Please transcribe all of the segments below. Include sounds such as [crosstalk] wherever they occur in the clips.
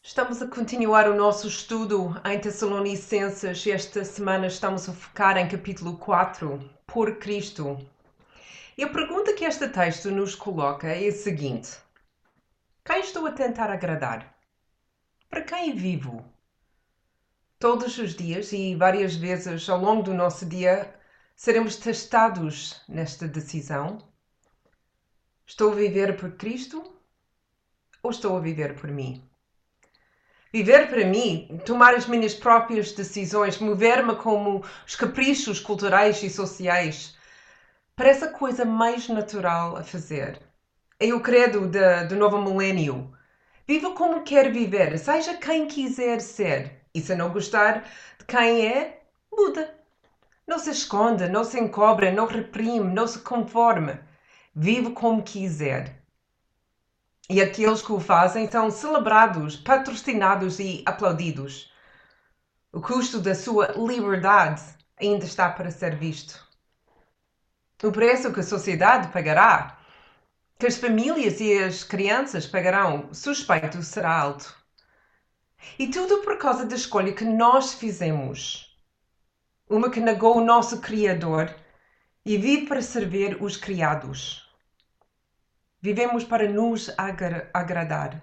Estamos a continuar o nosso estudo em Tessalonicenses esta semana estamos a focar em capítulo 4, Por Cristo. E a pergunta que este texto nos coloca é a seguinte: Quem estou a tentar agradar? Para quem vivo? Todos os dias e várias vezes ao longo do nosso dia seremos testados nesta decisão. Estou a viver por Cristo ou estou a viver por mim? Viver para mim, tomar as minhas próprias decisões, mover-me como os caprichos culturais e sociais, parece a coisa mais natural a fazer. É o credo do novo milênio. Viva como quer viver, seja quem quiser ser. E se não gostar de quem é, muda. Não se esconda, não se encobre, não reprime, não se conforme. Vive como quiser. E aqueles que o fazem são celebrados, patrocinados e aplaudidos. O custo da sua liberdade ainda está para ser visto. O preço que a sociedade pagará, que as famílias e as crianças pagarão, suspeito será alto. E tudo por causa da escolha que nós fizemos. Uma que negou o nosso Criador e vive para servir os criados. Vivemos para nos agra agradar.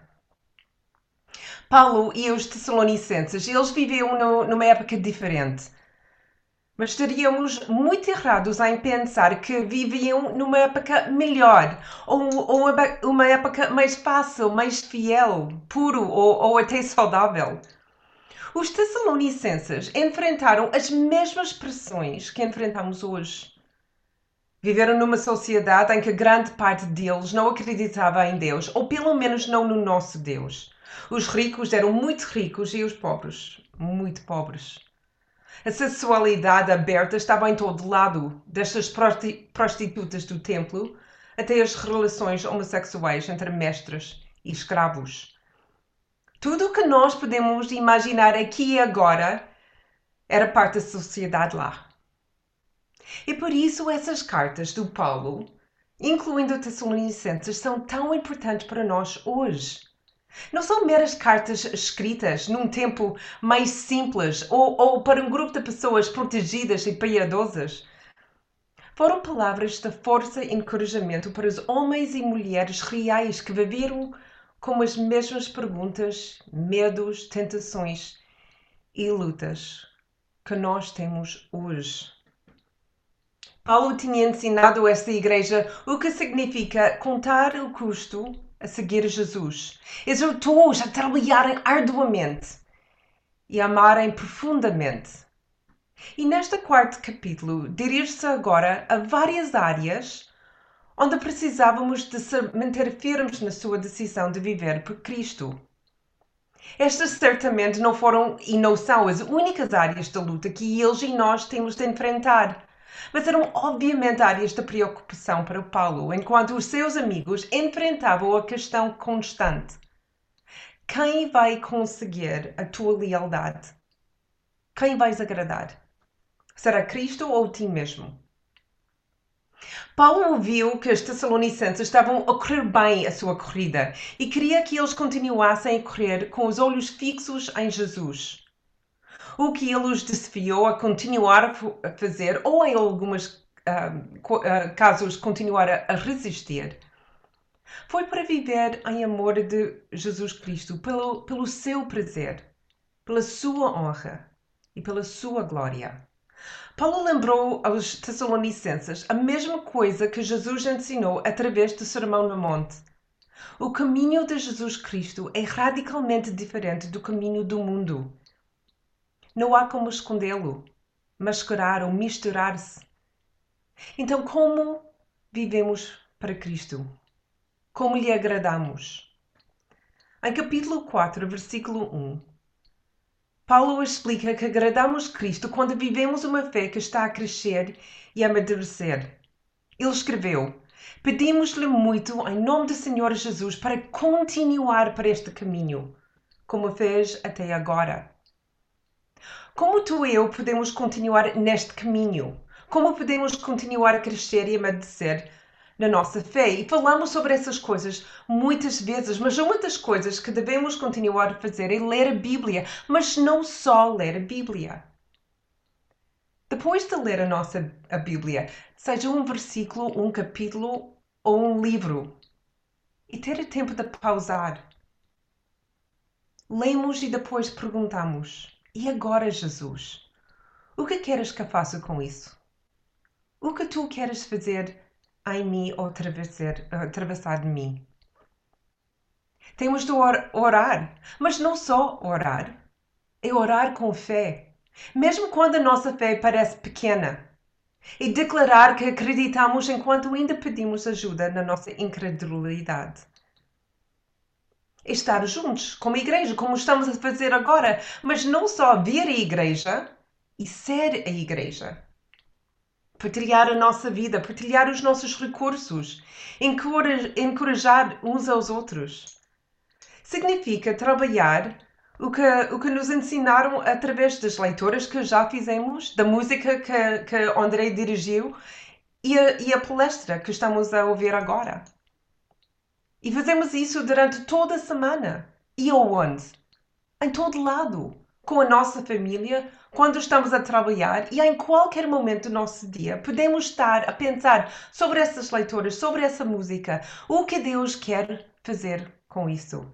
Paulo e os Tessalonicenses, eles viviam no, numa época diferente. Mas estaríamos muito errados em pensar que viviam numa época melhor, ou, ou uma época mais fácil, mais fiel, puro ou, ou até saudável. Os Tessalonicenses enfrentaram as mesmas pressões que enfrentamos hoje. Viveram numa sociedade em que grande parte deles não acreditava em Deus, ou pelo menos não no nosso Deus. Os ricos eram muito ricos e os pobres muito pobres. A sexualidade aberta estava em todo lado, destas prostitutas do templo até as relações homossexuais entre mestres e escravos. Tudo o que nós podemos imaginar aqui e agora era parte da sociedade lá. E por isso essas cartas do Paulo, incluindo Tessalonicenses, são tão importantes para nós hoje. Não são meras cartas escritas num tempo mais simples ou, ou para um grupo de pessoas protegidas e piedosas. Foram palavras de força e encorajamento para os homens e mulheres reais que viveram com as mesmas perguntas, medos, tentações e lutas que nós temos hoje. Paulo tinha ensinado esta igreja o que significa contar o custo a seguir Jesus. Exortou-os a trabalharem arduamente e amarem profundamente. E neste quarto capítulo, dirige-se agora a várias áreas onde precisávamos de se manter firmes na sua decisão de viver por Cristo. Estas certamente não foram e não são as únicas áreas de luta que eles e nós temos de enfrentar mas eram obviamente áreas de preocupação para Paulo, enquanto os seus amigos enfrentavam a questão constante: quem vai conseguir a tua lealdade? Quem vais agradar? Será Cristo ou ti mesmo? Paulo viu que os Tessalonicenses estavam a correr bem a sua corrida e queria que eles continuassem a correr com os olhos fixos em Jesus o que ele os desafiou a continuar a fazer ou, em alguns uh, uh, casos, continuar a resistir. Foi para viver em amor de Jesus Cristo, pelo, pelo seu prazer, pela sua honra e pela sua glória. Paulo lembrou aos Tessalonicenses a mesma coisa que Jesus ensinou através do Sermão no Monte. O caminho de Jesus Cristo é radicalmente diferente do caminho do mundo. Não há como escondê-lo, mascarar ou misturar-se. Então, como vivemos para Cristo? Como lhe agradamos? Em capítulo 4, versículo 1, Paulo explica que agradamos Cristo quando vivemos uma fé que está a crescer e a amadurecer. Ele escreveu: Pedimos-lhe muito, em nome do Senhor Jesus, para continuar para este caminho, como fez até agora. Como tu e eu podemos continuar neste caminho? Como podemos continuar a crescer e amadurecer na nossa fé e falamos sobre essas coisas muitas vezes, mas uma das coisas que devemos continuar a fazer é ler a Bíblia, mas não só ler a Bíblia. Depois de ler a nossa a Bíblia, seja um versículo, um capítulo ou um livro, e ter o tempo de pausar. Lemos e depois perguntamos: E agora, Jesus? O que queres que eu faça com isso? O que tu queres fazer em mim ou atravessar, atravessar de mim? Temos de orar, mas não só orar, é orar com fé mesmo quando a nossa fé parece pequena, e declarar que acreditamos enquanto ainda pedimos ajuda na nossa incredulidade. Estar juntos como igreja, como estamos a fazer agora, mas não só vir à igreja e ser a igreja. Partilhar a nossa vida, partilhar os nossos recursos, encorajar uns aos outros. Significa trabalhar o que, o que nos ensinaram através das leituras que já fizemos, da música que, que André dirigiu e a, e a palestra que estamos a ouvir agora. E fazemos isso durante toda a semana. E aonde? Em todo lado. Com a nossa família, quando estamos a trabalhar e em qualquer momento do nosso dia, podemos estar a pensar sobre essas leituras, sobre essa música, o que Deus quer fazer com isso.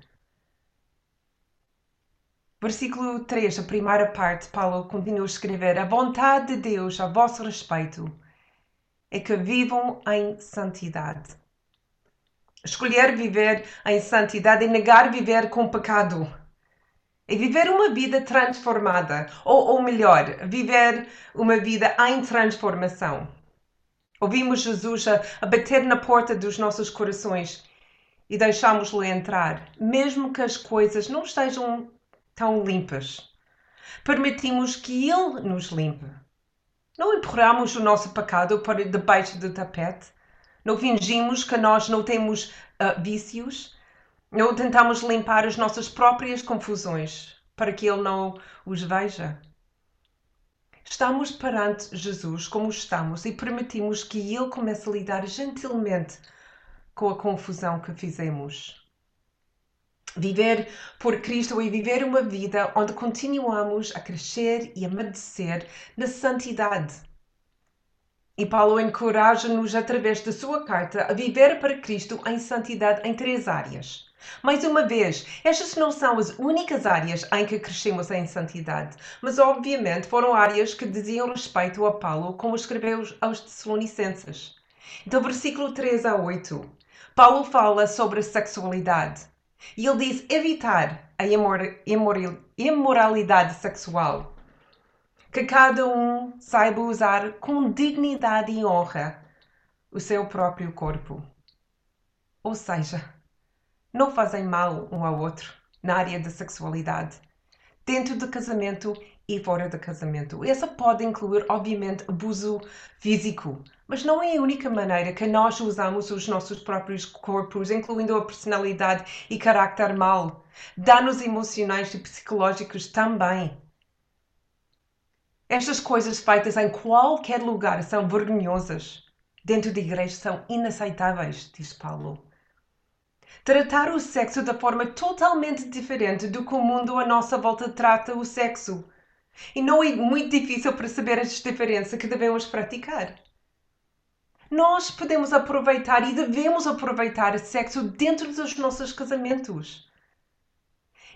Versículo 3, a primeira parte, Paulo continua a escrever: A vontade de Deus a vosso respeito é que vivam em santidade. Escolher viver em santidade é negar viver com pecado. É viver uma vida transformada, ou, ou melhor, viver uma vida em transformação. Ouvimos Jesus a, a bater na porta dos nossos corações e deixamos-lo entrar, mesmo que as coisas não estejam tão limpas. Permitimos que Ele nos limpe. Não empurramos o nosso pecado para debaixo do tapete. Não fingimos que nós não temos uh, vícios. Não tentamos limpar as nossas próprias confusões para que Ele não os veja. Estamos perante Jesus como estamos e permitimos que Ele comece a lidar gentilmente com a confusão que fizemos. Viver por Cristo e viver uma vida onde continuamos a crescer e amadurecer na santidade. E Paulo encoraja-nos, através da sua carta, a viver para Cristo em santidade em três áreas. Mais uma vez, estas não são as únicas áreas em que crescemos em santidade, mas obviamente foram áreas que diziam respeito a Paulo, como escreveu aos Tessalonicenses. Então, versículo 3 a 8, Paulo fala sobre a sexualidade. E ele diz evitar a imoralidade sexual. Que cada um saiba usar com dignidade e honra o seu próprio corpo. Ou seja, não fazem mal um ao outro na área da sexualidade, dentro do casamento e fora do casamento. Essa pode incluir, obviamente, abuso físico, mas não é a única maneira que nós usamos os nossos próprios corpos, incluindo a personalidade e carácter mal. Danos emocionais e psicológicos também. Estas coisas feitas em qualquer lugar são vergonhosas. Dentro da igreja são inaceitáveis, diz Paulo. Tratar o sexo de forma totalmente diferente do que o mundo à nossa volta trata o sexo. E não é muito difícil perceber as diferenças que devemos praticar. Nós podemos aproveitar e devemos aproveitar sexo dentro dos nossos casamentos.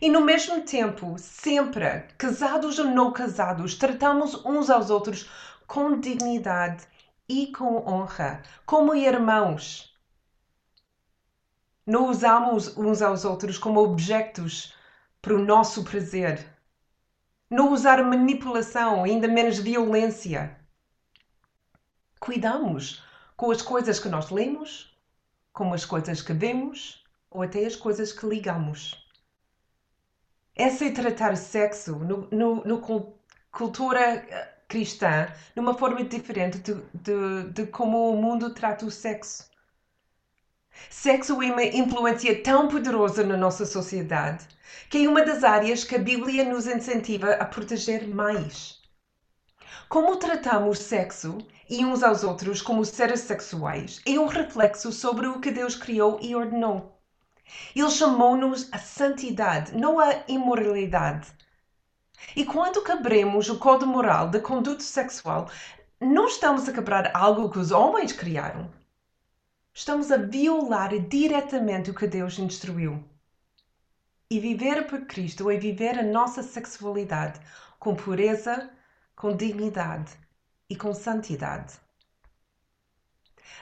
E no mesmo tempo, sempre, casados ou não casados, tratamos uns aos outros com dignidade e com honra, como irmãos. Não usamos uns aos outros como objetos para o nosso prazer não usar manipulação, ainda menos violência. Cuidamos com as coisas que nós lemos, com as coisas que vemos ou até as coisas que ligamos. É tratar sexo no, no, no cultura eh, cristã numa forma diferente de, de, de como o mundo trata o sexo. Sexo é uma influência tão poderosa na nossa sociedade que é uma das áreas que a Bíblia nos incentiva a proteger mais. Como tratamos sexo e uns aos outros como seres sexuais é um reflexo sobre o que Deus criou e ordenou. Ele chamou-nos a santidade, não a imoralidade. E quando quebremos o código moral da conduta sexual, não estamos a quebrar algo que os homens criaram. Estamos a violar diretamente o que Deus instruiu. E viver por Cristo é viver a nossa sexualidade com pureza, com dignidade e com santidade.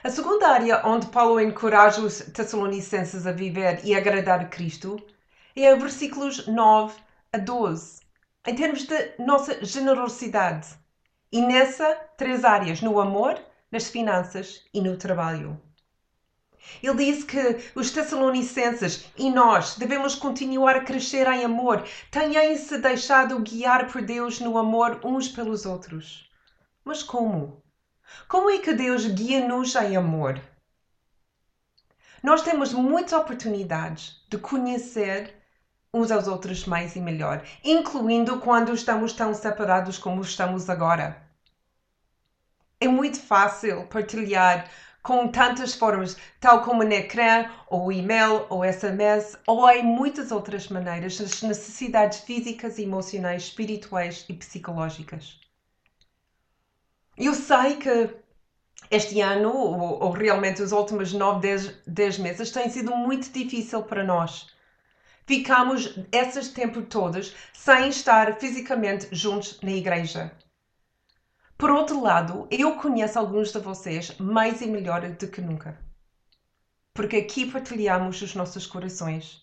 A segunda área onde Paulo encoraja os Tessalonicenses a viver e agradar a Cristo é versículos 9 a 12, em termos de nossa generosidade. E nessa, três áreas: no amor, nas finanças e no trabalho. Ele diz que os Tessalonicenses e nós devemos continuar a crescer em amor. Tenham-se deixado guiar por Deus no amor uns pelos outros. Mas como? Como é que Deus guia-nos em amor? Nós temos muitas oportunidades de conhecer uns aos outros mais e melhor, incluindo quando estamos tão separados como estamos agora. É muito fácil partilhar com tantas formas, tal como no ecrã, ou e-mail, ou SMS, ou em muitas outras maneiras, as necessidades físicas, emocionais, espirituais e psicológicas. Eu sei que este ano, ou, ou realmente os últimos 9, 10, meses, tem sido muito difícil para nós. Ficamos esses tempos todos sem estar fisicamente juntos na igreja. Por outro lado, eu conheço alguns de vocês mais e melhor do que nunca. Porque aqui partilhamos os nossos corações.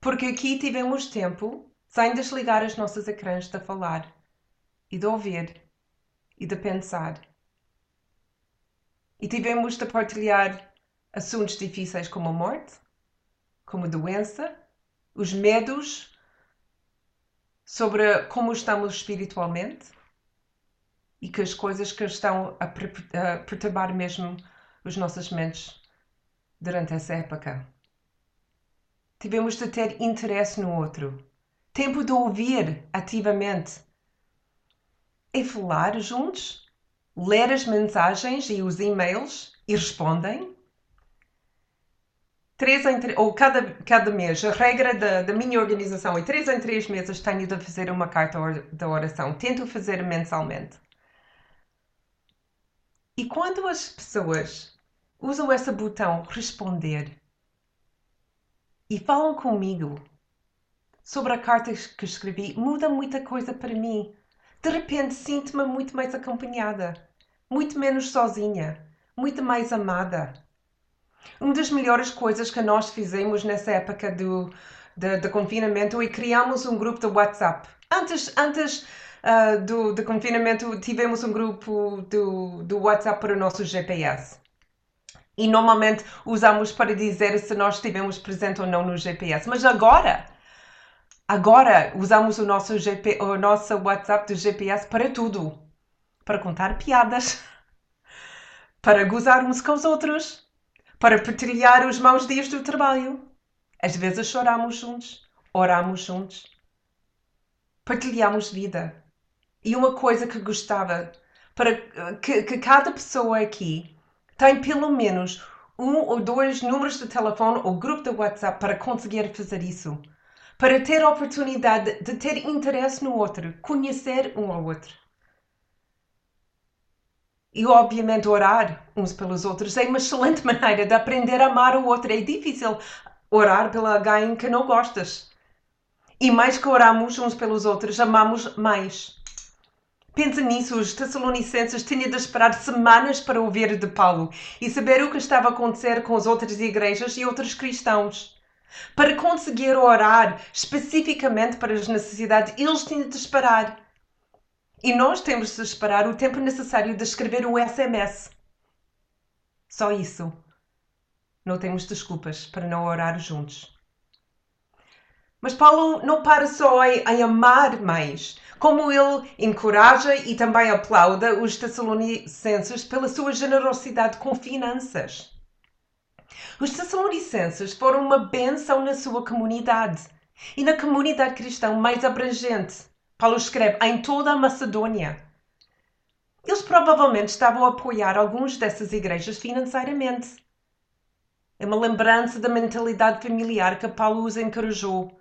Porque aqui tivemos tempo, sem desligar as nossas ecrãs, de falar e de ouvir e de pensar. E tivemos de partilhar assuntos difíceis como a morte, como a doença, os medos sobre como estamos espiritualmente e que as coisas que estão a, perturbar mesmo os nossos mentes durante essa época. Tivemos de ter interesse no outro, tempo de ouvir ativamente. E falar juntos, ler as mensagens e os e-mails e respondem. Três em, ou cada, cada mês, a regra da, da minha organização é três em três meses tenho de fazer uma carta de oração. Tento fazer mensalmente. E quando as pessoas usam esse botão responder e falam comigo sobre a carta que escrevi, muda muita coisa para mim. De repente sinto-me muito mais acompanhada, muito menos sozinha, muito mais amada. Uma das melhores coisas que nós fizemos nessa época do, de, de confinamento é criamos um grupo de WhatsApp. Antes, antes uh, do, do confinamento, tivemos um grupo do, do WhatsApp para o nosso GPS. E normalmente usamos para dizer se nós estivemos presentes ou não no GPS. Mas agora, agora usamos o nosso, GP, o nosso WhatsApp do GPS para tudo. Para contar piadas, [laughs] para gozar uns com os outros, para partilhar os maus dias do trabalho. Às vezes choramos juntos, oramos juntos, partilhamos vida. E uma coisa que gostava para que, que cada pessoa aqui tem pelo menos um ou dois números de telefone ou grupo de WhatsApp para conseguir fazer isso. Para ter a oportunidade de ter interesse no outro, conhecer um ao outro. E obviamente orar uns pelos outros é uma excelente [laughs] maneira de aprender a amar o outro. É difícil orar pela alguém que não gostas. E mais que oramos uns pelos outros, amamos mais. Pensa nisso, os Tessalonicenses tinham de esperar semanas para ouvir de Paulo e saber o que estava a acontecer com as outras igrejas e outros cristãos. Para conseguir orar especificamente para as necessidades, eles tinham de esperar. E nós temos de esperar o tempo necessário de escrever o SMS. Só isso. Não temos desculpas para não orar juntos. Mas Paulo não para só em, em amar mais, como ele encoraja e também aplauda os Tessalonicenses pela sua generosidade com finanças. Os Tessalonicenses foram uma benção na sua comunidade e na comunidade cristã mais abrangente. Paulo escreve em toda a Macedônia. Eles provavelmente estavam a apoiar algumas dessas igrejas financeiramente. É uma lembrança da mentalidade familiar que Paulo os encorajou.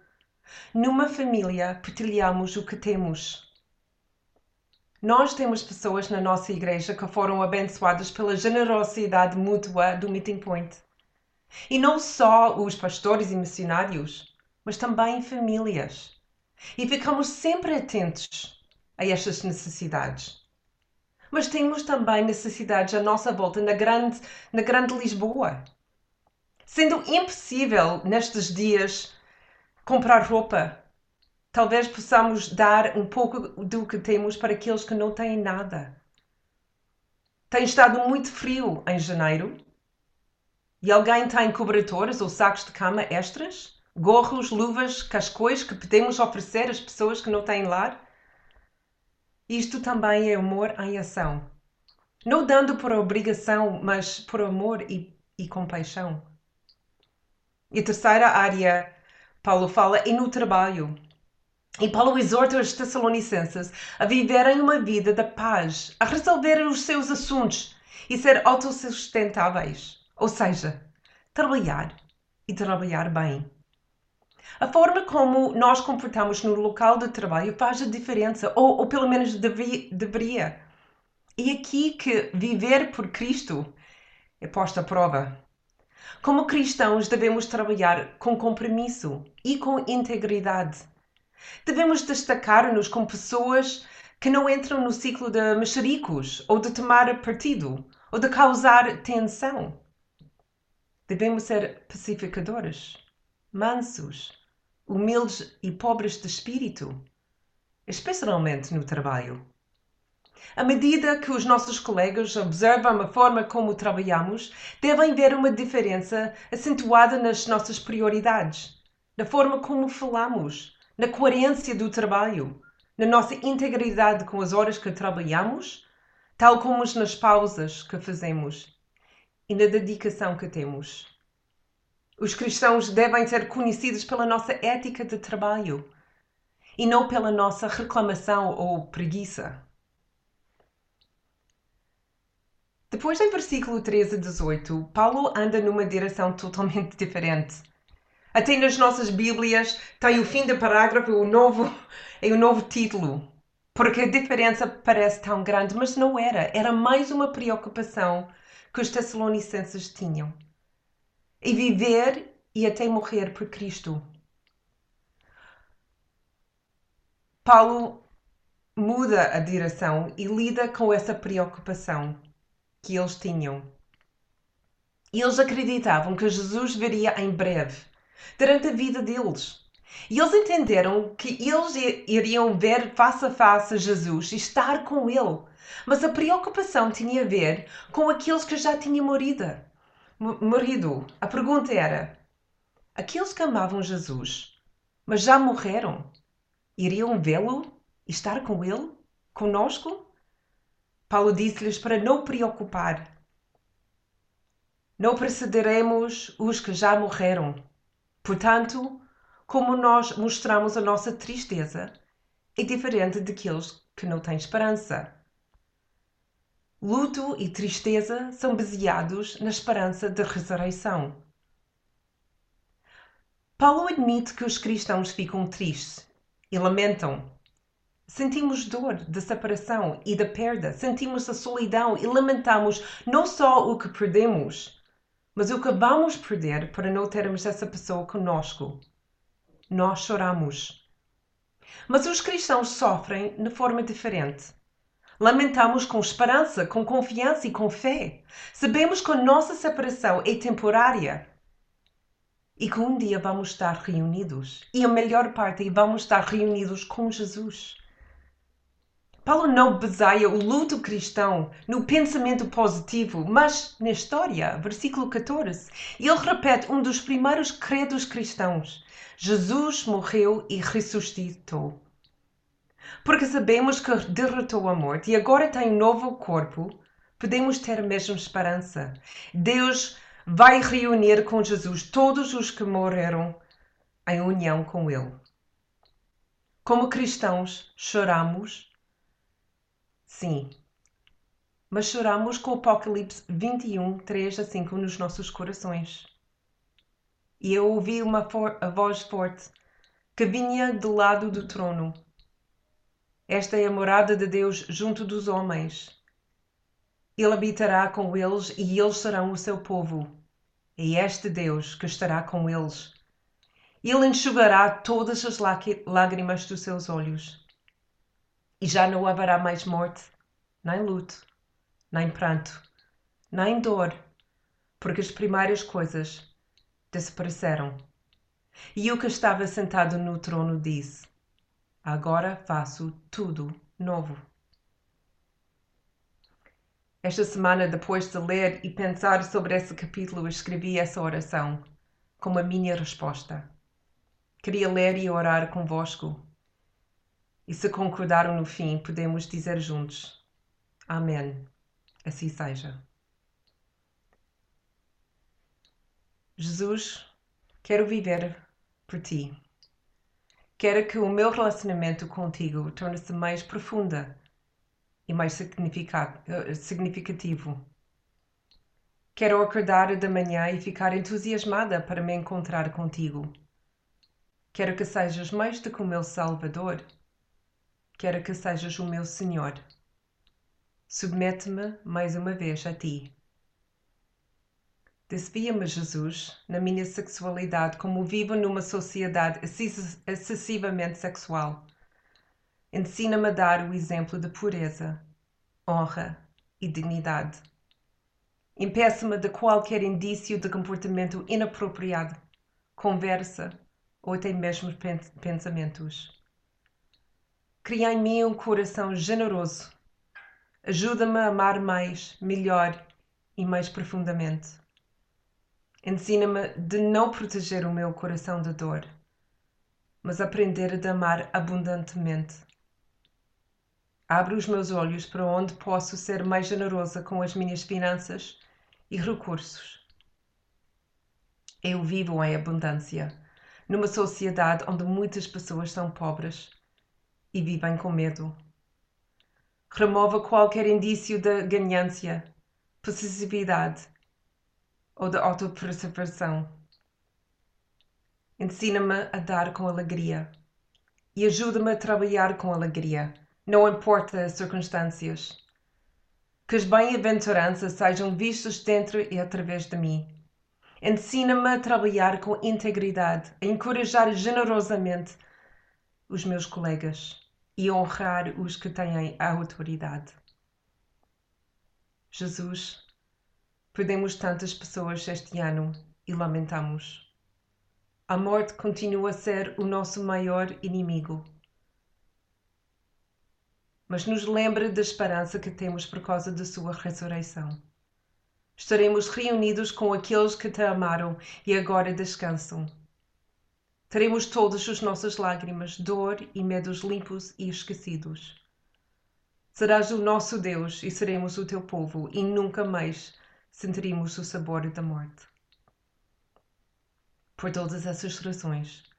Numa família, partilhamos o que temos. Nós temos pessoas na nossa igreja que foram abençoadas pela generosidade mútua do Meeting Point. E não só os pastores e missionários, mas também famílias. E ficamos sempre atentos a estas necessidades. Mas temos também necessidades à nossa volta na grande, na grande Lisboa. Sendo impossível nestes dias comprar roupa, talvez possamos dar um pouco do que temos para aqueles que não têm nada. Tem estado muito frio em janeiro e alguém tem cobertores ou sacos de cama extras? Gorros, luvas, cascões que podemos oferecer às pessoas que não têm lar? Isto também é amor em ação. Não dando por obrigação, mas por amor e, e compaixão. E terceira área, Paulo fala, é no trabalho. E Paulo exorta os Tessalonicenses a viverem uma vida de paz, a resolverem os seus assuntos e ser autossustentáveis. Ou seja, trabalhar e trabalhar bem. A forma como nós comportamos no local de trabalho faz a diferença, ou, ou pelo menos deveria. E aqui que viver por Cristo é posta à prova. Como cristãos, devemos trabalhar com compromisso e com integridade. Devemos destacar-nos como pessoas que não entram no ciclo de mexericos ou de tomar partido ou de causar tensão. Devemos ser pacificadores, mansos, humildes e pobres de espírito, especialmente no trabalho. À medida que os nossos colegas observam a forma como trabalhamos, devem ver uma diferença acentuada nas nossas prioridades, na forma como falamos, na coerência do trabalho, na nossa integridade com as horas que trabalhamos, tal como nas pausas que fazemos e na dedicação que temos. Os cristãos devem ser conhecidos pela nossa ética de trabalho e não pela nossa reclamação ou preguiça. Depois, em versículo 13 a 18, Paulo anda numa direção totalmente diferente. Até nas nossas Bíblias tem o fim do parágrafo e o novo, e o novo título. Porque a diferença parece tão grande, mas não era. Era mais uma preocupação que os Tessalonicenses tinham. E viver e até morrer por Cristo. Paulo muda a direção e lida com essa preocupação que eles tinham. Eles acreditavam que Jesus viria em breve, durante a vida deles. E eles entenderam que eles iriam ver face a face Jesus e estar com Ele. Mas a preocupação tinha a ver com aqueles que já tinham morrido. morrido. A pergunta era: aqueles que amavam Jesus, mas já morreram, iriam vê-lo e estar com Ele, conosco? Paulo disse-lhes para não preocupar. Não precederemos os que já morreram. Portanto, como nós mostramos a nossa tristeza, é diferente daqueles que não têm esperança. Luto e tristeza são baseados na esperança da ressurreição. Paulo admite que os cristãos ficam tristes e lamentam Sentimos dor da separação e da perda, sentimos a solidão e lamentamos não só o que perdemos, mas o que vamos perder para não termos essa pessoa conosco. Nós choramos. Mas os cristãos sofrem de forma diferente. Lamentamos com esperança, com confiança e com fé. Sabemos que a nossa separação é temporária e que um dia vamos estar reunidos. E a melhor parte é vamos estar reunidos com Jesus. Paulo não baseia o luto cristão no pensamento positivo, mas na história, versículo 14. Ele repete um dos primeiros credos cristãos: Jesus morreu e ressuscitou. Porque sabemos que derrotou a morte e agora tem um novo corpo, podemos ter a mesma esperança. Deus vai reunir com Jesus todos os que morreram em união com Ele. Como cristãos, choramos Sim, mas choramos com Apocalipse 21, 3 a 5 nos nossos corações. E eu ouvi uma voz forte que vinha do lado do trono. Esta é a morada de Deus junto dos homens. Ele habitará com eles e eles serão o seu povo. É este Deus que estará com eles. Ele enxugará todas as lágrimas dos seus olhos. E já não haverá mais morte, nem luto, nem pranto, nem dor, porque as primeiras coisas desapareceram. E o que estava sentado no trono disse: Agora faço tudo novo. Esta semana, depois de ler e pensar sobre esse capítulo, escrevi essa oração como a minha resposta. Queria ler e orar convosco. E se concordaram no fim, podemos dizer juntos: Amém. Assim seja. Jesus, quero viver por ti. Quero que o meu relacionamento contigo torne-se mais profunda e mais significativo. Quero acordar de manhã e ficar entusiasmada para me encontrar contigo. Quero que sejas mais do que o meu Salvador. Quero que sejas o meu Senhor. Submete-me mais uma vez a ti. Desvia-me, Jesus, na minha sexualidade, como vivo numa sociedade excessivamente sexual. Ensina-me a dar o exemplo de pureza, honra e dignidade. Impeça-me de qualquer indício de comportamento inapropriado, conversa ou até mesmo pensamentos. Cria em mim um coração generoso Ajuda-me a amar mais, melhor e mais profundamente. Ensina-me de não proteger o meu coração de dor, mas aprender a amar abundantemente. Abre os meus olhos para onde posso ser mais generosa com as minhas finanças e recursos. Eu vivo em abundância, numa sociedade onde muitas pessoas são pobres e vivem com medo remova qualquer indício de ganância, possessividade ou de autopreservação. Ensina-me a dar com alegria e ajuda-me a trabalhar com alegria, não importa as circunstâncias. Que as bem-aventuranças sejam vistas dentro e através de mim. Ensina-me a trabalhar com integridade, a encorajar generosamente os meus colegas e honrar os que têm a autoridade. Jesus, perdemos tantas pessoas este ano e lamentamos. A morte continua a ser o nosso maior inimigo. Mas nos lembra da esperança que temos por causa da sua ressurreição. Estaremos reunidos com aqueles que te amaram e agora descansam Teremos todas as nossas lágrimas, dor e medos limpos e esquecidos. Serás o nosso Deus e seremos o teu povo, e nunca mais sentiremos o sabor da morte. Por todas essas razões,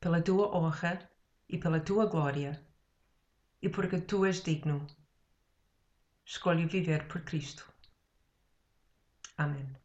pela tua honra e pela tua glória, e porque tu és digno, escolho viver por Cristo. Amém.